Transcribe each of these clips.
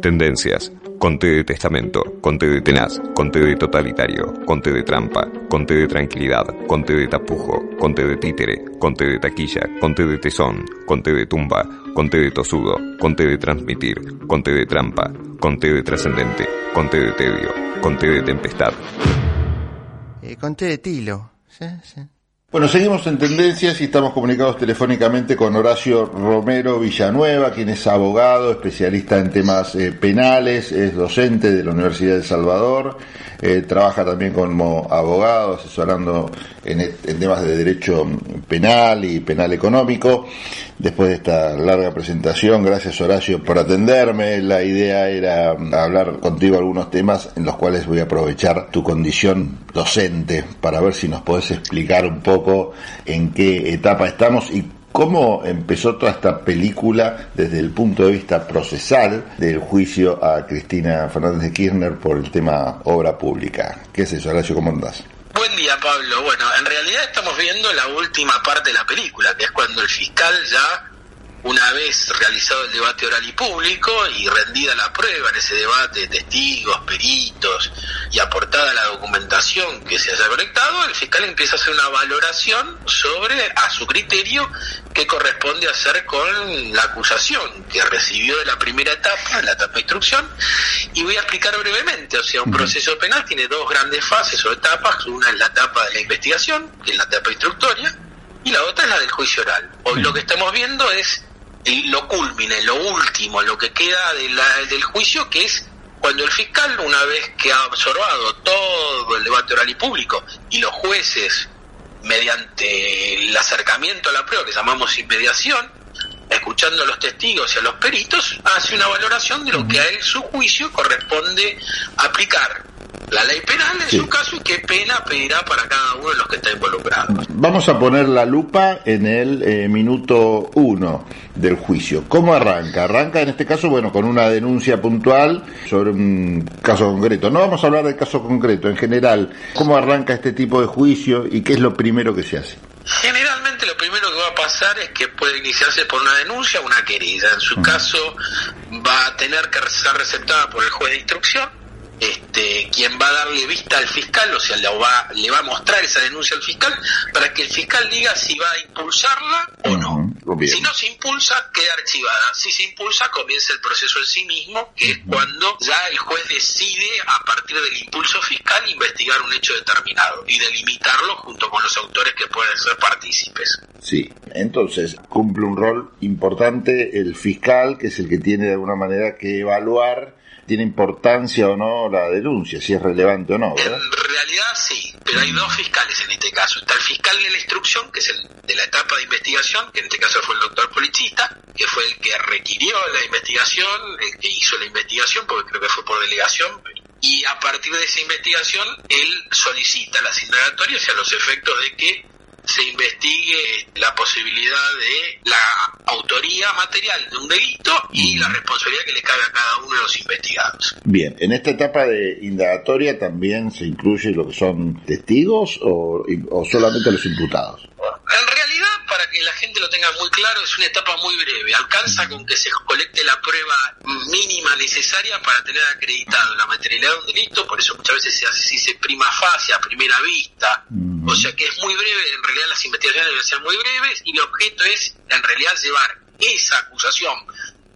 Tendencias. Conte de testamento, conte de tenaz, conte de totalitario, conte de trampa, conte de tranquilidad, conte de tapujo, conte de títere, conte de taquilla, conte de tesón, conte de tumba, conte de tosudo, conte de transmitir, conte de trampa, conte de trascendente, conte de tedio, conte de tempestad. Eh, conté de tilo. Sí, sí. Bueno, seguimos en tendencias y estamos comunicados telefónicamente con Horacio Romero Villanueva, quien es abogado, especialista en temas eh, penales, es docente de la Universidad de El Salvador, eh, trabaja también como abogado, asesorando en, et- en temas de derecho penal y penal económico. Después de esta larga presentación, gracias Horacio por atenderme. La idea era mm, hablar contigo algunos temas en los cuales voy a aprovechar tu condición docente para ver si nos podés explicar un poco en qué etapa estamos y cómo empezó toda esta película desde el punto de vista procesal del juicio a Cristina Fernández de Kirchner por el tema obra pública. ¿Qué es eso, Horacio? ¿Cómo andás? Buen día, Pablo. Bueno, en realidad estamos viendo la última parte de la película, que es cuando el fiscal ya, una vez realizado el debate oral y público y rendida la prueba en ese debate, testigos, peritos y aportada la documentación que se haya conectado, el fiscal empieza a hacer una valoración sobre, a su criterio, qué corresponde hacer con la acusación que recibió de la primera etapa, la etapa de instrucción, y voy a explicar brevemente, o sea, un proceso penal tiene dos grandes fases o etapas, una es la etapa de la investigación, que es la etapa instructoria, y la otra es la del juicio oral. Hoy lo que estamos viendo es lo culmine, lo último, lo que queda de la- del juicio, que es cuando el fiscal, una vez que ha absorbado todo el debate oral y público, y los jueces, mediante el acercamiento a la prueba que llamamos inmediación, escuchando a los testigos y a los peritos, hace una valoración de lo que a él su juicio corresponde aplicar. La ley penal en Sí. su caso y qué pena pedirá para cada uno de los que está involucrado. Vamos a poner la lupa en el eh, minuto uno del juicio. ¿Cómo arranca? Arranca en este caso, bueno, con una denuncia puntual sobre un caso concreto. No vamos a hablar del caso concreto, en general. ¿Cómo arranca este tipo de juicio y qué es lo primero que se hace? Generalmente lo primero que va a pasar es que puede iniciarse por una denuncia o una querella. En su caso va a tener que ser receptada por el juez de instrucción, este, quien va a darle vista al fiscal, o sea, le va, le va a mostrar esa denuncia al fiscal para que el fiscal diga si va a impulsarla o no. Bien. Si no se impulsa, queda archivada. Si se impulsa, comienza el proceso en sí mismo, que es cuando ya el juez decide, a partir del impulso fiscal, investigar un hecho determinado y delimitarlo junto con los autores que pueden ser partícipes. Sí, entonces cumple un rol importante el fiscal, que es el que tiene de alguna manera que evaluar, tiene importancia o no la denuncia, si es relevante o no, ¿verdad? En realidad sí, pero hay dos fiscales en este caso. Está el fiscal de la instrucción, que es el de la etapa de investigación, que en este caso fue el doctor Policista, que fue el que requirió la investigación, el que hizo la investigación, porque creo que fue por delegación. Y a partir de esa investigación, él solicita las indagatorias y a los efectos de que se investigue la posibilidad de la autoría material de un delito y la responsabilidad que le cabe a cada uno de los investigados. Bien, en esta etapa de indagatoria también se incluye lo que son testigos o, o solamente los imputados. En realidad, para que la gente lo tenga muy claro, es una etapa muy breve. Alcanza con que se colecte la prueba mínima necesaria para tener acreditado la materialidad de un delito, por eso muchas veces se hace, se dice prima fase, a primera vista. O sea que es muy breve, en realidad las investigaciones deben ser muy breves y el objeto es, en realidad, llevar esa acusación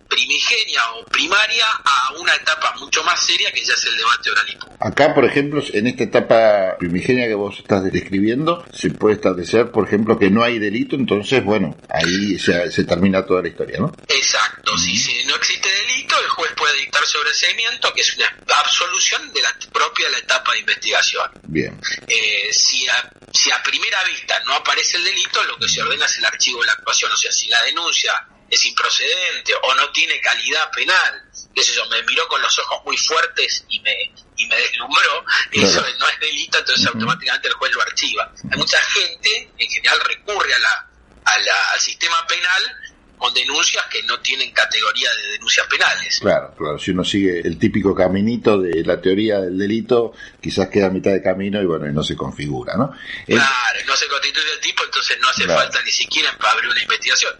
primigenia o primaria a una etapa mucho más seria que ya es el debate oral y público. Acá, por ejemplo, en esta etapa primigenia que vos estás describiendo, se puede establecer, por ejemplo, que no hay delito, entonces, bueno, ahí se, se termina toda la historia, ¿no? Exacto, si, si no existe delito, el juez puede dictar sobreseimiento, que es una absolución de la propia la etapa de investigación. Bien. Eh, si, a, si a primera vista no aparece el delito, lo que se ordena es el archivo de la actuación. O sea, si la denuncia es improcedente o no tiene calidad penal, qué sé yo, me miró con los ojos muy fuertes y me, y me deslumbró, eso Claro. no es delito, entonces automáticamente el juez lo archiva. Hay mucha gente, en general, recurre a la, a la- al sistema penal con denuncias que no tienen categoría de denuncias penales. Claro, claro, si uno sigue el típico caminito de la teoría del delito, quizás queda a mitad de camino y bueno, y no se configura, ¿no? El- Claro, no se constituye el tipo, entonces no hace Claro. falta ni siquiera abrir una investigación.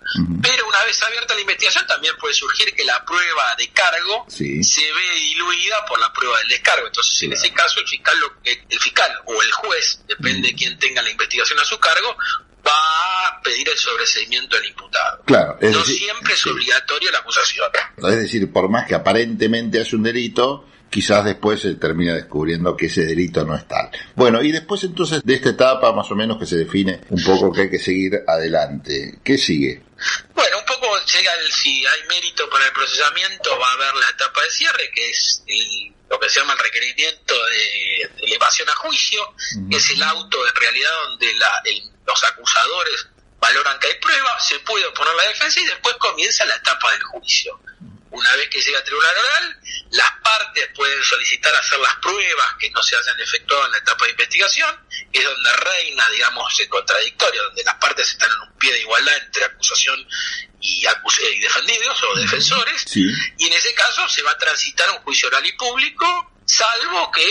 Pero una vez abierta la investigación también puede surgir que la prueba de cargo Sí. se ve diluida por la prueba del descargo. Entonces, en ese caso, el fiscal, lo- el fiscal o el juez, depende de quién tenga la investigación a su cargo, va a pedir el sobreseimiento del imputado. Claro, no decir, siempre es sí. obligatorio la acusación. Es decir, por más que aparentemente hace un delito, quizás después se termina descubriendo que ese delito no es tal. Bueno, y después entonces de esta etapa más o menos que se define un poco que hay que seguir adelante. ¿Qué sigue? Bueno, un poco llega el, si hay mérito para el procesamiento, va a haber la etapa de cierre, que es el- lo que se llama el requerimiento de, elevación a juicio, que es el auto en realidad donde la- el- los acusadores valoran que hay prueba, se puede oponer la defensa y después comienza la etapa del juicio. Una vez que llega a tribunal oral, las partes pueden solicitar hacer las pruebas que no se hayan efectuado en la etapa de investigación, que es donde reina, digamos, el contradictorio, donde las partes están en un pie de igualdad entre acusación y, acus- y defendidos o defensores, Sí. y en ese caso se va a transitar un juicio oral y público, salvo que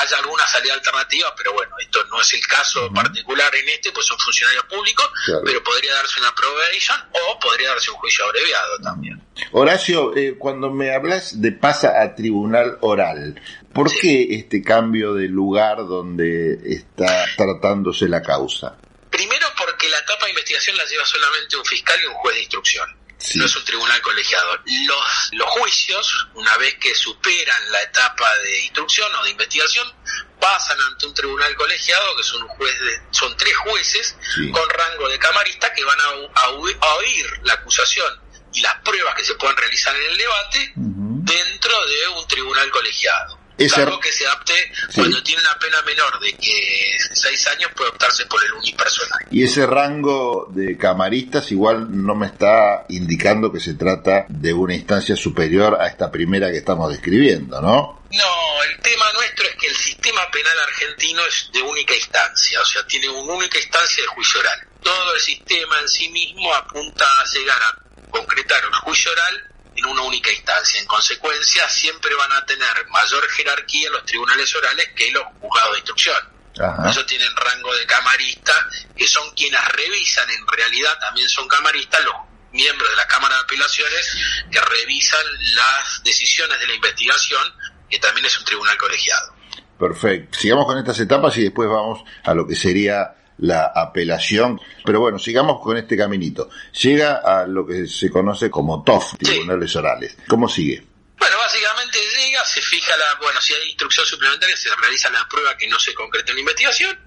haya alguna salida alternativa, pero bueno, esto no es el caso particular en este, pues son funcionarios públicos, Claro. pero podría darse una probation o podría darse un juicio abreviado también. Horacio, eh, cuando me hablas de pasa a tribunal oral, ¿por Sí. qué este cambio de lugar donde está tratándose la causa? Primero porque la etapa de investigación la lleva solamente un fiscal y un juez de instrucción. Sí. No es un tribunal colegiado. Los, los juicios, una vez que superan la etapa de instrucción o de investigación, pasan ante un tribunal colegiado, que son, un juez de- son tres jueces Sí. con rango de camarista que van a, a oír- a oír la acusación y las pruebas que se puedan realizar en el debate dentro de un tribunal colegiado. Ese- Salvo que se apte Sí. cuando tiene una pena menor de que seis años puede optarse por el unipersonal. Y ese rango de camaristas igual no me está indicando que se trata de una instancia superior a esta primera que estamos describiendo, ¿no? No, el tema nuestro es que el sistema penal argentino es de única instancia, o sea, tiene una única instancia de juicio oral. Todo el sistema en sí mismo apunta a llegar a concretar el juicio oral en una única instancia. En consecuencia, siempre van a tener mayor jerarquía los tribunales orales que los juzgados de instrucción. Ajá. Eso tienen rango de camarista, que son quienes revisan, en realidad también son camaristas los miembros de la Cámara de Apelaciones que revisan las decisiones de la investigación, que también es un tribunal colegiado. Perfecto. Sigamos con estas etapas y después vamos a lo que sería la apelación. Pero bueno, sigamos con este caminito. Llega a lo que se conoce como TOF, Tribunales Orales. ¿Cómo sigue? Bueno, básicamente llega, se fija la, bueno, si hay instrucción suplementaria, se realiza la prueba que no se concreta en la investigación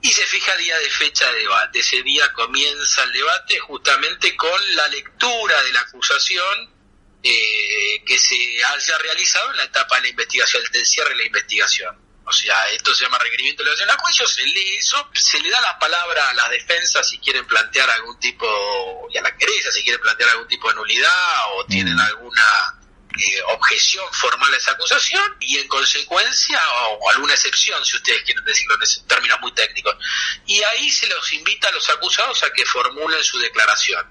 y se fija día de fecha de debate. Ese día comienza el debate justamente con la lectura de la acusación eh, que se haya realizado en la etapa de la investigación, del cierre de la investigación. O sea, esto se llama requerimiento de elevación a juicio, se lee eso, se le da la palabra a las defensas si quieren plantear algún tipo, y a la querella si quieren plantear algún tipo de nulidad o tienen alguna eh, objeción formal a esa acusación y en consecuencia, o, alguna excepción, si ustedes quieren decirlo en ese- términos muy técnicos. Y ahí se los invita a los acusados a que formulen su declaración.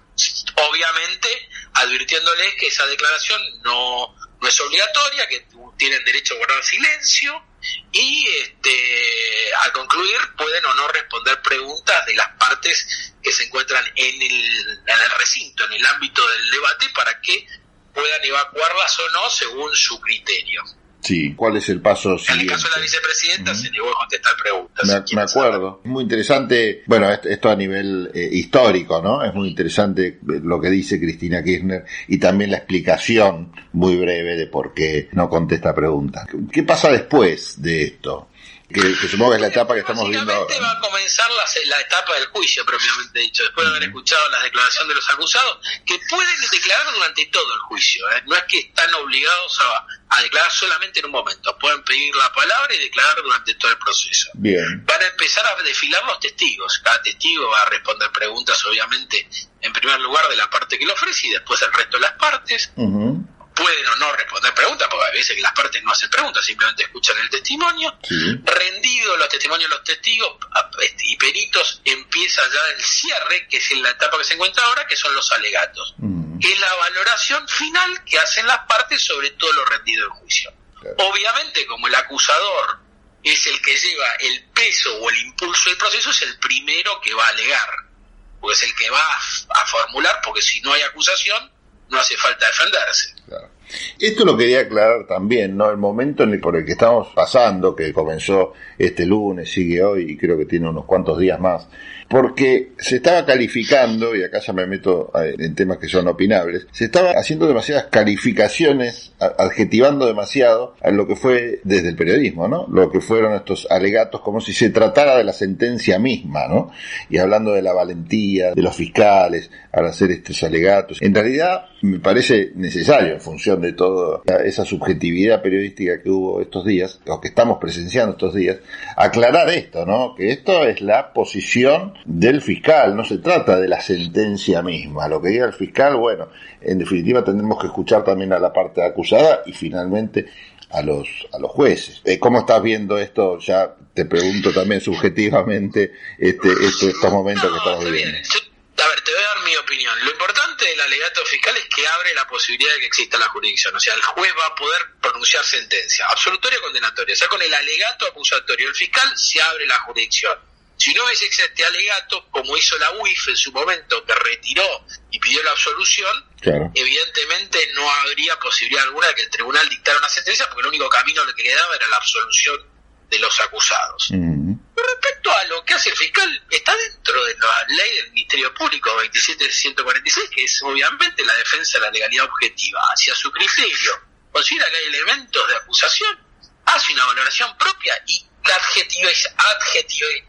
Obviamente, advirtiéndoles que esa declaración no, no es obligatoria, que tienen derecho a guardar silencio y este, al concluir pueden o no responder preguntas de las partes que se encuentran en el, en el recinto, en el ámbito del debate, para que puedan evacuarlas o no según su criterio. Sí. ¿Cuál es el paso En el siguiente? caso de la vicepresidenta se negó a contestar preguntas. Me, acuerdo. Muy interesante. Bueno, esto, esto a nivel eh, histórico, ¿no? Es muy interesante eh, lo que dice Cristina Kirchner y también la explicación muy breve de por qué no contesta preguntas. ¿Qué- ¿Qué pasa después de esto? Que, que supongo que es la etapa que estamos viendo ahora. Va a comenzar la, la etapa del juicio, propiamente dicho, después de haber escuchado las declaraciones de los acusados, que pueden declarar durante todo el juicio. ¿eh? No es que están obligados a, a declarar solamente en un momento, pueden pedir la palabra y declarar durante todo el proceso. Bien. Van a empezar a desfilar los testigos. Cada testigo va a responder preguntas, obviamente, en primer lugar de la parte que lo ofrece y después del resto de las partes Ujú. Pueden o no responder preguntas, porque veces que las partes no hacen preguntas, simplemente escuchan el testimonio. Rendido los testimonios de los testigos este, y peritos, empieza ya el cierre, que es en la etapa que se encuentra ahora, que son los alegatos. Mm. Es la valoración final que hacen las partes sobre todo lo rendido en juicio. Obviamente, como el acusador es el que lleva el peso o el impulso del proceso, es el primero que va a alegar, porque es el que va a, formular, porque si no hay acusación, no hace falta defenderse. Esto lo quería aclarar también, ¿no? El momento en el, por el que estamos pasando, que comenzó este lunes, sigue hoy y creo que tiene unos cuantos días más, porque se estaba calificando, y acá ya me meto en temas que son opinables, se estaba haciendo demasiadas calificaciones, adjetivando demasiado a lo que fue desde el periodismo, ¿no? Lo que fueron estos alegatos como si se tratara de la sentencia misma, ¿no? Y hablando de la valentía de los fiscales al hacer estos alegatos. En realidad, me parece necesario, en función de toda esa subjetividad periodística que hubo estos días, o que estamos presenciando estos días, aclarar esto, ¿no? Que esto es la posición del fiscal, no se trata de la sentencia misma. Lo que diga el fiscal, bueno, en definitiva tendremos que escuchar también a la parte acusada y finalmente a los a los jueces. Eh, ¿Cómo estás viendo esto? Ya te pregunto también subjetivamente este, este estos momentos que estamos viviendo. Te voy a dar mi opinión. Lo importante del alegato fiscal es que abre la posibilidad de que exista la jurisdicción. O sea, el juez va a poder pronunciar sentencia, absolutoria o condenatoria. O sea, con el alegato acusatorio del fiscal se abre la jurisdicción si no hubiese este alegato, como hizo la UIF en su momento, que retiró y pidió la absolución, evidentemente no habría posibilidad alguna de que el tribunal dictara una sentencia, porque el único camino que quedaba era la absolución de los acusados. Respecto a lo que hace el fiscal, está dentro de la ley del Ministerio Público 27146, que es obviamente la defensa de la legalidad objetiva. Hacia su criterio, considera que hay elementos de acusación, hace una valoración propia y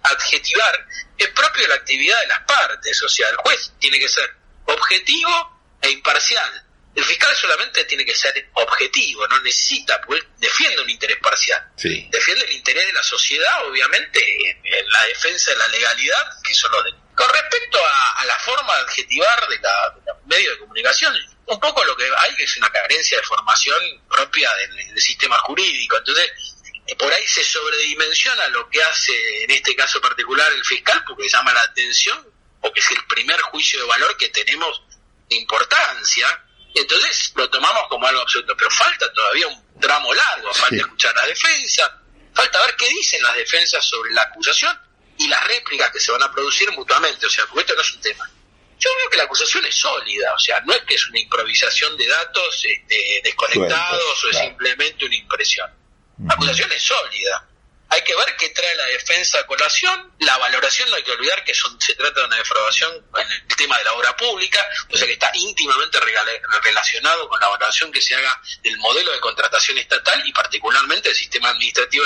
adjetivar es propio de la actividad de las partes, o sea, el juez tiene que ser objetivo e imparcial. El fiscal solamente tiene que ser objetivo, no necesita, porque defiende un interés parcial. Defiende el interés de la sociedad, obviamente, en, la defensa de la legalidad, que son los de... Con respecto a, la forma de adjetivar de, la, los medios de comunicación, un poco lo que hay que es una carencia de formación propia del sistema jurídico. Entonces, por ahí se sobredimensiona lo que hace en este caso particular el fiscal porque llama la atención, porque es el primer juicio de valor que tenemos de importancia, entonces lo tomamos como algo absoluto, pero falta todavía un tramo largo, falta escuchar la defensa, falta ver qué dicen las defensas sobre la acusación y las réplicas que se van a producir mutuamente, o sea, porque esto no es un tema. Yo creo que la acusación es sólida, o sea, no es que es una improvisación de datos este, desconectados o es simplemente una impresión la acusación es sólida. Hay que ver qué trae la defensa a colación. La valoración no hay que olvidar que son, se trata de una defraudación en el tema de la obra pública, o sea que está íntimamente relacionado con la valoración que se haga del modelo de contratación estatal y particularmente el sistema administrativo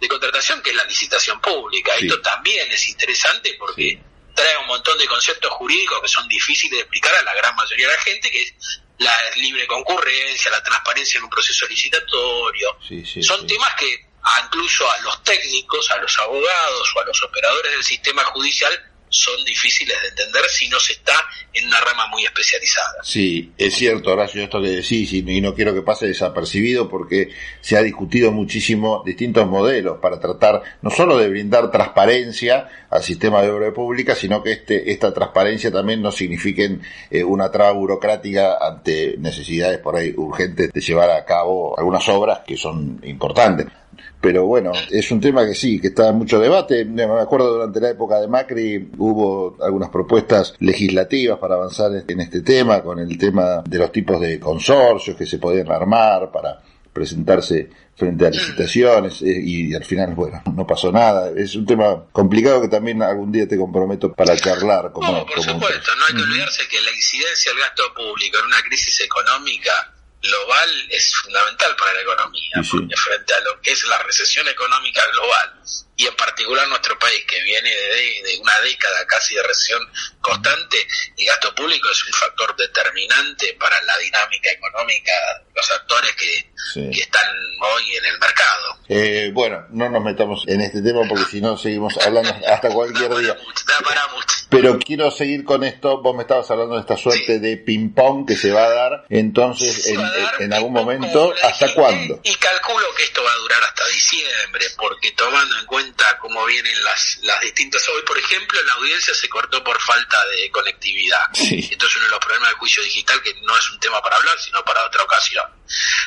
de contratación, que es la licitación pública. Esto también es interesante porque trae un montón de conceptos jurídicos que son difíciles de explicar a la gran mayoría de la gente, que es la libre concurrencia, la transparencia en un proceso licitatorio. Son temas que incluso a los técnicos, a los abogados o a los operadores del sistema judicial son difíciles de entender si no se está en una rama muy especializada. Sí, es cierto, Horacio, esto que decís, y, no quiero que pase desapercibido porque se ha discutido muchísimo distintos modelos para tratar no solo de brindar transparencia al sistema de obra pública, sino que este, esta transparencia también no signifique eh, una traba burocrática ante necesidades por ahí urgentes de llevar a cabo algunas obras que son importantes pero bueno, es un tema que sí, que está en mucho debate. Me acuerdo durante la época de Macri hubo algunas propuestas legislativas para avanzar en este tema, con el tema de los tipos de consorcios que se podían armar para presentarse frente a licitaciones eh, y al final, bueno, no pasó nada. Es un tema complicado que también algún día te comprometo para charlar. Como, no, por supuesto, no hay que olvidarse que la incidencia del gasto público en una crisis económica global es fundamental para la economía, porque frente a lo que es la recesión económica global, y en particular nuestro país, que viene de, una década casi de recesión constante, el gasto público es un factor determinante para la dinámica económica de los actores que, están hoy en el mercado. Eh, bueno, no nos metamos en este tema porque si no seguimos hablando hasta cualquier día. para mucho. Pero quiero seguir con esto. Vos me estabas hablando de esta suerte de ping-pong que se va a dar. Entonces, en, dar algún momento, ¿hasta cuándo? Y calculo que esto va a durar hasta diciembre, porque tomando en cuenta cómo vienen las, las distintas... Hoy, por ejemplo, la audiencia se cortó por falta de conectividad. Sí. Esto es uno de los problemas del juicio digital, que no es un tema para hablar, sino para otra ocasión.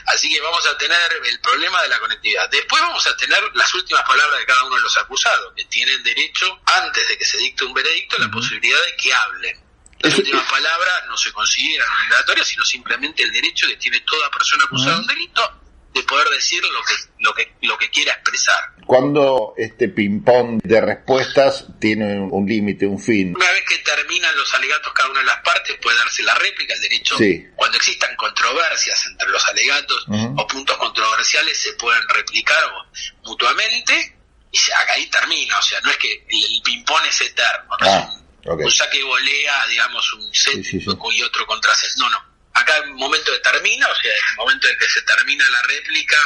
Así que vamos a tener el problema de la conectividad. Después vamos a tener las últimas palabras de cada uno de los acusados, que tienen derecho, antes de que se dicte un veredicto, la posibilidad de que hablen. Las últimas palabras no se consideran obligatorias, sino simplemente el derecho que tiene toda persona acusada de un delito de poder decir lo que, lo que, lo que quiera expresar. ¿Cuándo este ping-pong de respuestas tiene un, un límite, un fin? Una vez que terminan los alegatos cada una de las partes, puede darse la réplica, el derecho, Sí. cuando existan controversias entre los alegatos Ujú. o puntos controversiales, se pueden replicar mutuamente y se, acá ahí termina. O sea, no es que el, ping-pong es eterno, no Ah, es un, saque y volea, digamos, un set Sí, sí, sí. y otro contra set. No, no. Acá el momento de termina, o sea, en el momento en que se termina la réplica,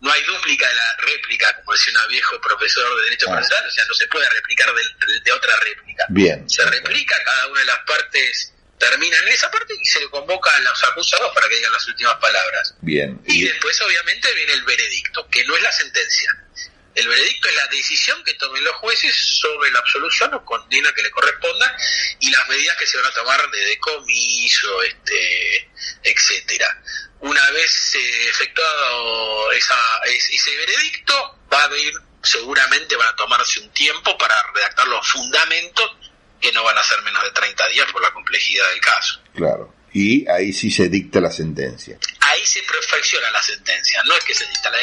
no hay dúplica de la réplica, como decía un viejo profesor de Derecho Ah. Procesal, o sea, no se puede replicar de, de otra réplica Bien. se replica, cada una de las partes termina en esa parte y se le convoca a los acusados para que digan las últimas palabras. Bien. Y Y- después obviamente viene el veredicto, que no es la sentencia. El veredicto es la decisión que tomen los jueces sobre la absolución o condena que le corresponda y las medidas que se van a tomar de decomiso, este, etcétera. Una vez eh, efectuado esa, es- ese veredicto, va a haber, seguramente van a tomarse un tiempo para redactar los fundamentos que no van a ser menos de 30 días por la complejidad del caso. Claro. Y ahí sí se dicta la sentencia. ahí se perfecciona la sentencia, no es que se dicta, la,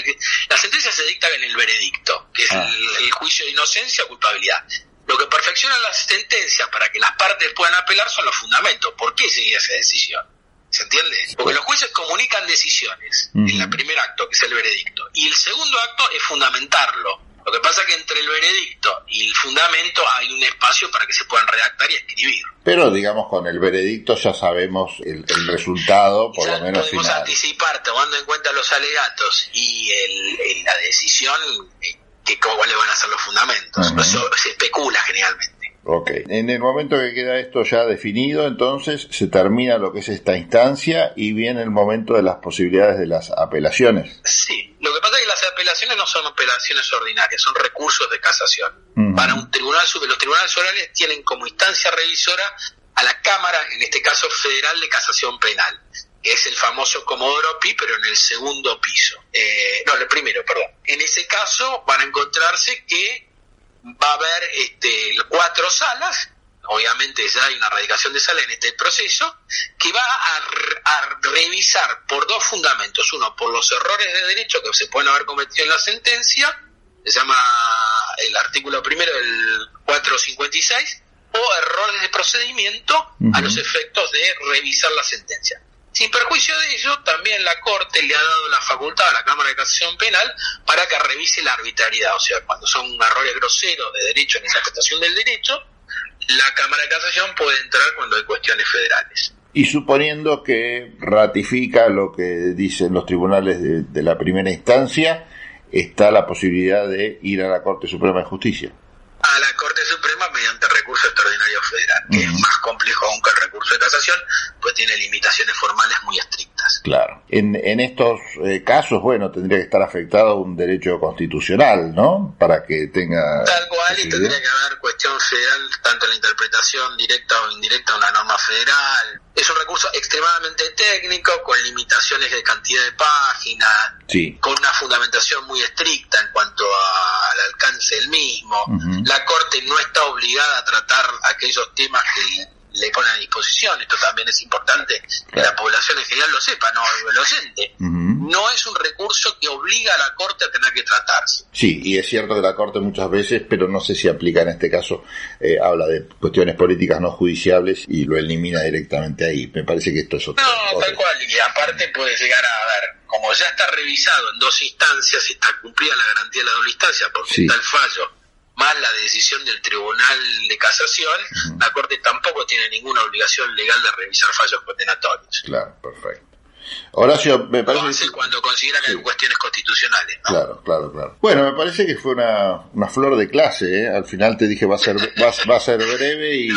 la sentencia se dicta en el veredicto, que es Ah. el, el juicio de inocencia o culpabilidad. Lo que perfecciona la sentencia para que las partes puedan apelar son los fundamentos. ¿Por qué seguir esa decisión? ¿Se entiende? Porque los jueces comunican decisiones en el primer acto, que es el veredicto, y el segundo acto es fundamentarlo. Lo que pasa es que entre el veredicto y el fundamento hay un espacio para que se puedan redactar y escribir. Pero digamos con el veredicto ya sabemos el, el resultado, por lo menos podemos final. anticipar, tomando en cuenta los alegatos y el, el- la decisión, eh, que cuáles van a ser los fundamentos. Ujú. Eso se especula generalmente. Ok. En el momento que queda esto ya definido, entonces se termina lo que es esta instancia y viene el momento de las posibilidades de las apelaciones. Sí, lo que pasa es que las apelaciones no son apelaciones ordinarias, son recursos de casación. Para un tribunal, los tribunales orales tienen como instancia revisora a la Cámara, en este caso Federal de Casación Penal, que es el famoso Comodoro Pi, pero en el segundo piso. Eh, no, en el primero, perdón. En ese caso van a encontrarse que va a haber este, cuatro salas, obviamente ya hay una radicación de sala en este proceso, que va a, re- a revisar por dos fundamentos. Uno, por los errores de derecho que se pueden haber cometido en la sentencia, se llama el artículo primero del 456, o errores de procedimiento a los efectos de revisar la sentencia. Sin perjuicio de ello, también la Corte le ha dado la facultad a la Cámara de Casación Penal para que revise la arbitrariedad, o sea, cuando son errores groseros de derecho en interpretación del derecho, la Cámara de Casación puede entrar cuando hay cuestiones federales. Y suponiendo que ratifica lo que dicen los tribunales de, de la primera instancia, está la posibilidad de ir a la Corte Suprema de Justicia. A la Corte Suprema mediante federal, que es más complejo aún que el recurso de casación, pues tiene limitaciones formales muy estrictas. Claro. En, en estos eh, casos, bueno, tendría que estar afectado un derecho constitucional, ¿no? Para que tenga... Tal cual, y tendría que haber cuestión federal, tanto en la interpretación directa o indirecta de una norma federal. Es un recurso extremadamente técnico, con limitaciones de cantidad de páginas, Sí. con una fundamentación muy estricta en cuanto a- al alcance del mismo. La Corte no está obligada a tratar aquellos temas que le pone a disposición. Esto también es importante que la población en general lo sepa, no el oyente. No es un recurso que obliga a la Corte a tener que tratarse. Sí, y es cierto que la Corte muchas veces, pero no sé si aplica en este caso, eh, habla de cuestiones políticas no judiciables y lo elimina directamente ahí. Me parece que esto es otro. No, otro- tal cual. Y aparte puede llegar a ver, como ya está revisado en dos instancias está cumplida la garantía de la doble instancia, porque Sí. está el fallo, más la decisión del Tribunal de Casación, la Corte tampoco tiene ninguna obligación legal de revisar fallos condenatorios. Claro, perfecto. Horacio, me parece... Lo hace cuando considera que hay cuestiones constitucionales. ¿no? Claro, claro, claro. Bueno, me parece que fue una, una flor de clase, ¿eh? Al final te dije va a ser, va, va a ser breve y,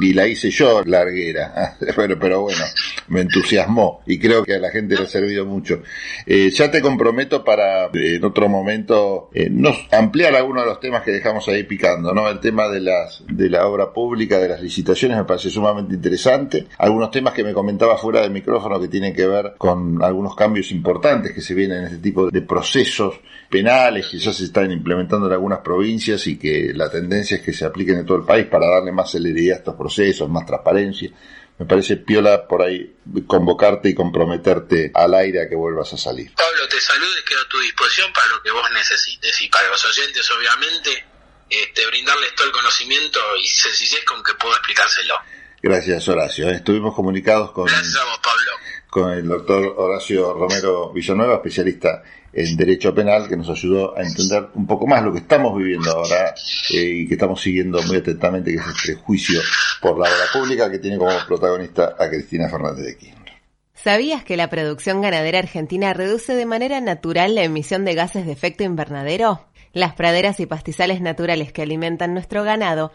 y la hice yo larguera. Pero, pero bueno, me entusiasmó y creo que a la gente le ha servido mucho. Eh, ya te comprometo para eh, en otro momento eh, nos ampliar algunos de los temas que dejamos ahí picando, ¿no? El tema de las de la obra pública, de las licitaciones me parece sumamente interesante. Algunos temas que me comentaba fuera del micrófono que tienen que ver con algunos cambios importantes que se vienen en este tipo de procesos penales que ya se están implementando en algunas provincias y que la tendencia es que se apliquen en todo el país para darle más celeridad a estos procesos, más transparencia. Me parece piola por ahí convocarte y comprometerte al aire a que vuelvas a salir. Pablo, te saludo y quedo a tu disposición para lo que vos necesites. Y para los oyentes, obviamente, este, brindarles todo el conocimiento y sencillez con que puedo explicárselo. Gracias, Horacio. Estuvimos comunicados con, Gracias a vos, Pablo. con el doctor Horacio Romero Villanueva, especialista en Derecho Penal, que nos ayudó a entender un poco más lo que estamos viviendo ahora eh, y que estamos siguiendo muy atentamente, que es el prejuicio por la obra pública que tiene como protagonista a Cristina Fernández de Kirchner. ¿Sabías que la producción ganadera argentina reduce de manera natural la emisión de gases de efecto invernadero? Las praderas y pastizales naturales que alimentan nuestro ganado